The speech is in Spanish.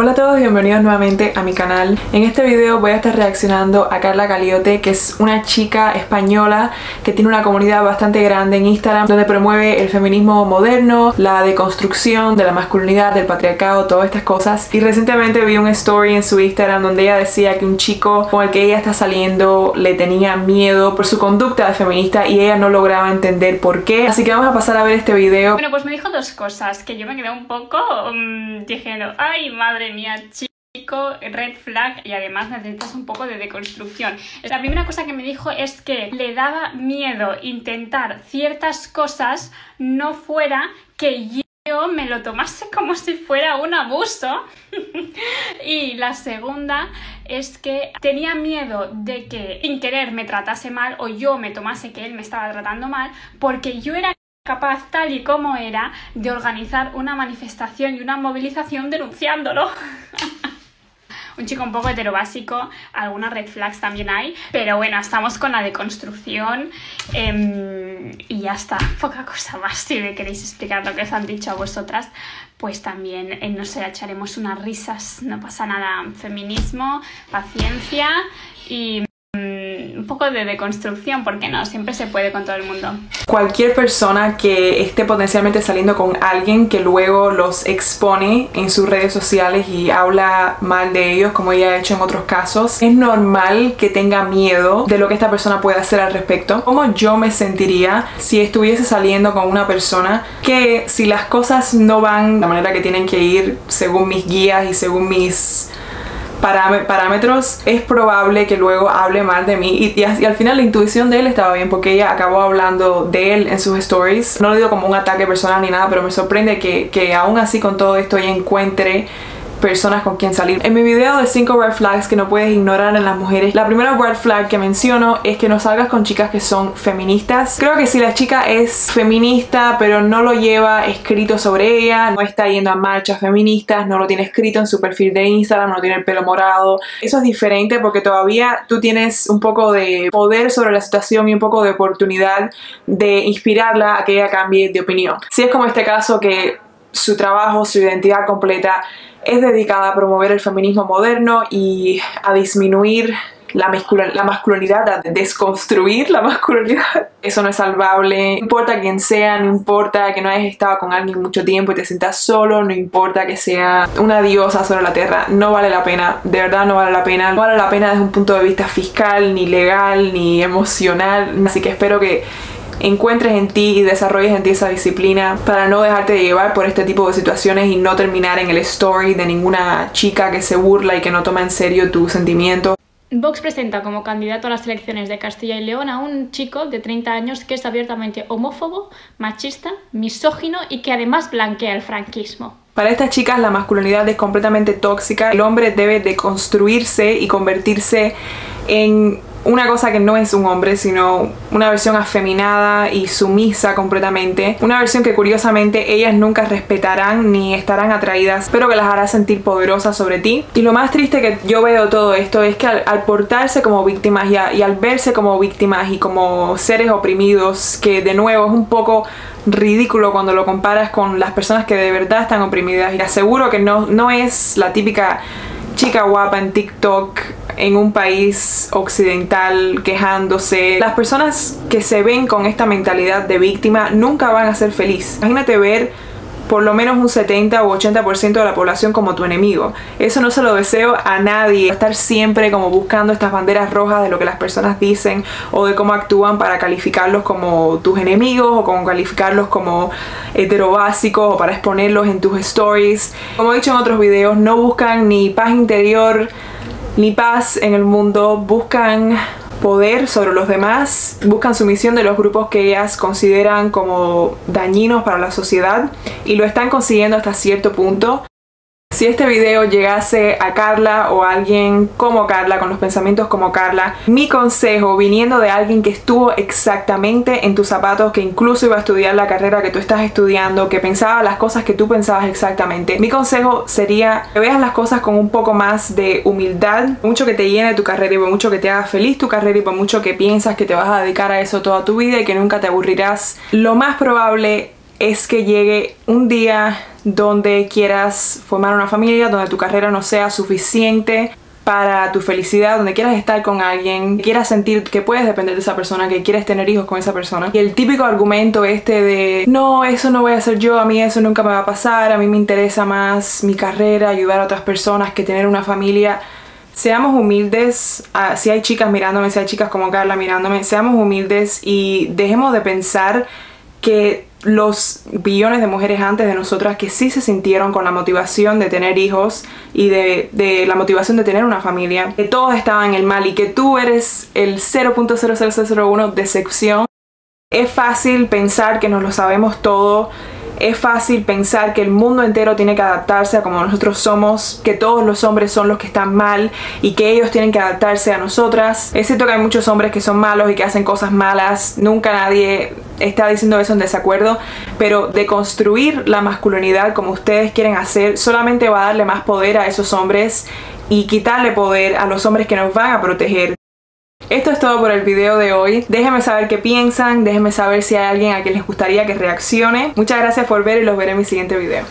Hola a todos y bienvenidos nuevamente a mi canal. En este video voy a estar reaccionando a Carla Caliote, que es una chica española que tiene una comunidad bastante grande en Instagram donde promueve el feminismo moderno, la deconstrucción de la masculinidad, del patriarcado, todas estas cosas. Y recientemente vi un story en su Instagram donde ella decía que un chico con el que ella está saliendo le tenía miedo por su conducta de feminista y ella no lograba entender por qué. Así que vamos a pasar a ver este video. Bueno, pues me dijo dos cosas que yo me quedé un poco um, diciendo, ay madre mía, chico, red flag y además necesitas un poco de deconstrucción. La primera cosa que me dijo es que le daba miedo intentar ciertas cosas no fuera que yo me lo tomase como si fuera un abuso. y la segunda es que tenía miedo de que sin querer me tratase mal o yo me tomase que él me estaba tratando mal porque yo era capaz, tal y como era, de organizar una manifestación y una movilización denunciándolo. un chico un poco heterobásico, algunas red flags también hay, pero bueno, estamos con la deconstrucción em, y ya está, poca cosa más. Si me queréis explicar lo que os han dicho a vosotras, pues también, eh, no sé, echaremos unas risas, no pasa nada, feminismo, paciencia y poco de deconstrucción, porque no, siempre se puede con todo el mundo. Cualquier persona que esté potencialmente saliendo con alguien que luego los expone en sus redes sociales y habla mal de ellos, como ella ha hecho en otros casos, es normal que tenga miedo de lo que esta persona puede hacer al respecto. ¿Cómo yo me sentiría si estuviese saliendo con una persona que si las cosas no van de la manera que tienen que ir según mis guías y según mis parámetros, es probable que luego hable mal de mí. Y, al final la intuición de él estaba bien porque ella acabó hablando de él en sus stories. No lo digo como un ataque personal ni nada, pero me sorprende que, que aún así con todo esto ella encuentre personas con quien salir. En mi video de 5 red flags que no puedes ignorar en las mujeres, la primera red flag que menciono es que no salgas con chicas que son feministas. Creo que si la chica es feminista pero no lo lleva escrito sobre ella, no está yendo a marchas feministas, no lo tiene escrito en su perfil de Instagram, no tiene el pelo morado, eso es diferente porque todavía tú tienes un poco de poder sobre la situación y un poco de oportunidad de inspirarla a que ella cambie de opinión. Si es como este caso que su trabajo, su identidad completa es dedicada a promover el feminismo moderno y a disminuir la, masculinidad, a desconstruir la masculinidad. Eso no es salvable. No importa quién sea, no importa que no hayas estado con alguien mucho tiempo y te sientas solo, no importa que sea una diosa sobre la tierra, no vale la pena, de verdad no vale la pena. No vale la pena desde un punto de vista fiscal, ni legal, ni emocional. Así que espero que encuentres en ti y desarrolles en ti esa disciplina para no dejarte de llevar por este tipo de situaciones y no terminar en el story de ninguna chica que se burla y que no toma en serio tu sentimiento. Vox presenta como candidato a las elecciones de Castilla y León a un chico de 30 años que es abiertamente homófobo, machista, misógino y que además blanquea el franquismo. Para estas chicas la masculinidad es completamente tóxica. El hombre debe de construirse y convertirse en una cosa que no es un hombre, sino una versión afeminada y sumisa completamente. Una versión que curiosamente ellas nunca respetarán ni estarán atraídas, pero que las hará sentir poderosas sobre ti. Y lo más triste que yo veo todo esto es que al, portarse como víctimas y, al verse como víctimas y como seres oprimidos, que de nuevo es un poco ridículo cuando lo comparas con las personas que de verdad están oprimidas. Y aseguro que no, no es la típica chica guapa en TikTok en un país occidental quejándose. Las personas que se ven con esta mentalidad de víctima nunca van a ser felices. Imagínate ver por lo menos un 70 o 80% de la población como tu enemigo. Eso no se lo deseo a nadie. Estar siempre como buscando estas banderas rojas de lo que las personas dicen o de cómo actúan para calificarlos como tus enemigos o como calificarlos como heterobásicos o para exponerlos en tus stories. Como he dicho en otros videos, no buscan ni paz interior ni paz en el mundo, buscan poder sobre los demás, buscan sumisión de los grupos que ellas consideran como dañinos para la sociedad y lo están consiguiendo hasta cierto punto. Si este video llegase a Carla o a alguien como Carla, con los pensamientos como Carla, mi consejo, viniendo de alguien que estuvo exactamente en tus zapatos, que incluso iba a estudiar la carrera que tú estás estudiando, que pensaba las cosas que tú pensabas exactamente, mi consejo sería que veas las cosas con un poco más de humildad, mucho que te llene tu carrera y por mucho que te haga feliz tu carrera y por mucho que piensas que te vas a dedicar a eso toda tu vida y que nunca te aburrirás, lo más probable es que llegue un día donde quieras formar una familia, donde tu carrera no sea suficiente para tu felicidad, donde quieras estar con alguien, quieras sentir que puedes depender de esa persona, que quieres tener hijos con esa persona. Y el típico argumento este de, no, eso no voy a hacer yo, a mí eso nunca me va a pasar, a mí me interesa más mi carrera, ayudar a otras personas que tener una familia. Seamos humildes, ah, si hay chicas mirándome, si hay chicas como Carla mirándome, seamos humildes y dejemos de pensar que los billones de mujeres antes de nosotras que sí se sintieron con la motivación de tener hijos y de, la motivación de tener una familia, que todos estaban en el mal y que tú eres el 0.0001 de excepción. Es fácil pensar que nos lo sabemos todo es fácil pensar que el mundo entero tiene que adaptarse a como nosotros somos, que todos los hombres son los que están mal y que ellos tienen que adaptarse a nosotras. Es cierto que hay muchos hombres que son malos y que hacen cosas malas, nunca nadie está diciendo eso en desacuerdo, pero de construir la masculinidad como ustedes quieren hacer solamente va a darle más poder a esos hombres y quitarle poder a los hombres que nos van a proteger. Esto es todo por el video de hoy. Déjenme saber qué piensan, déjenme saber si hay alguien a quien les gustaría que reaccione. Muchas gracias por ver y los veré en mi siguiente video.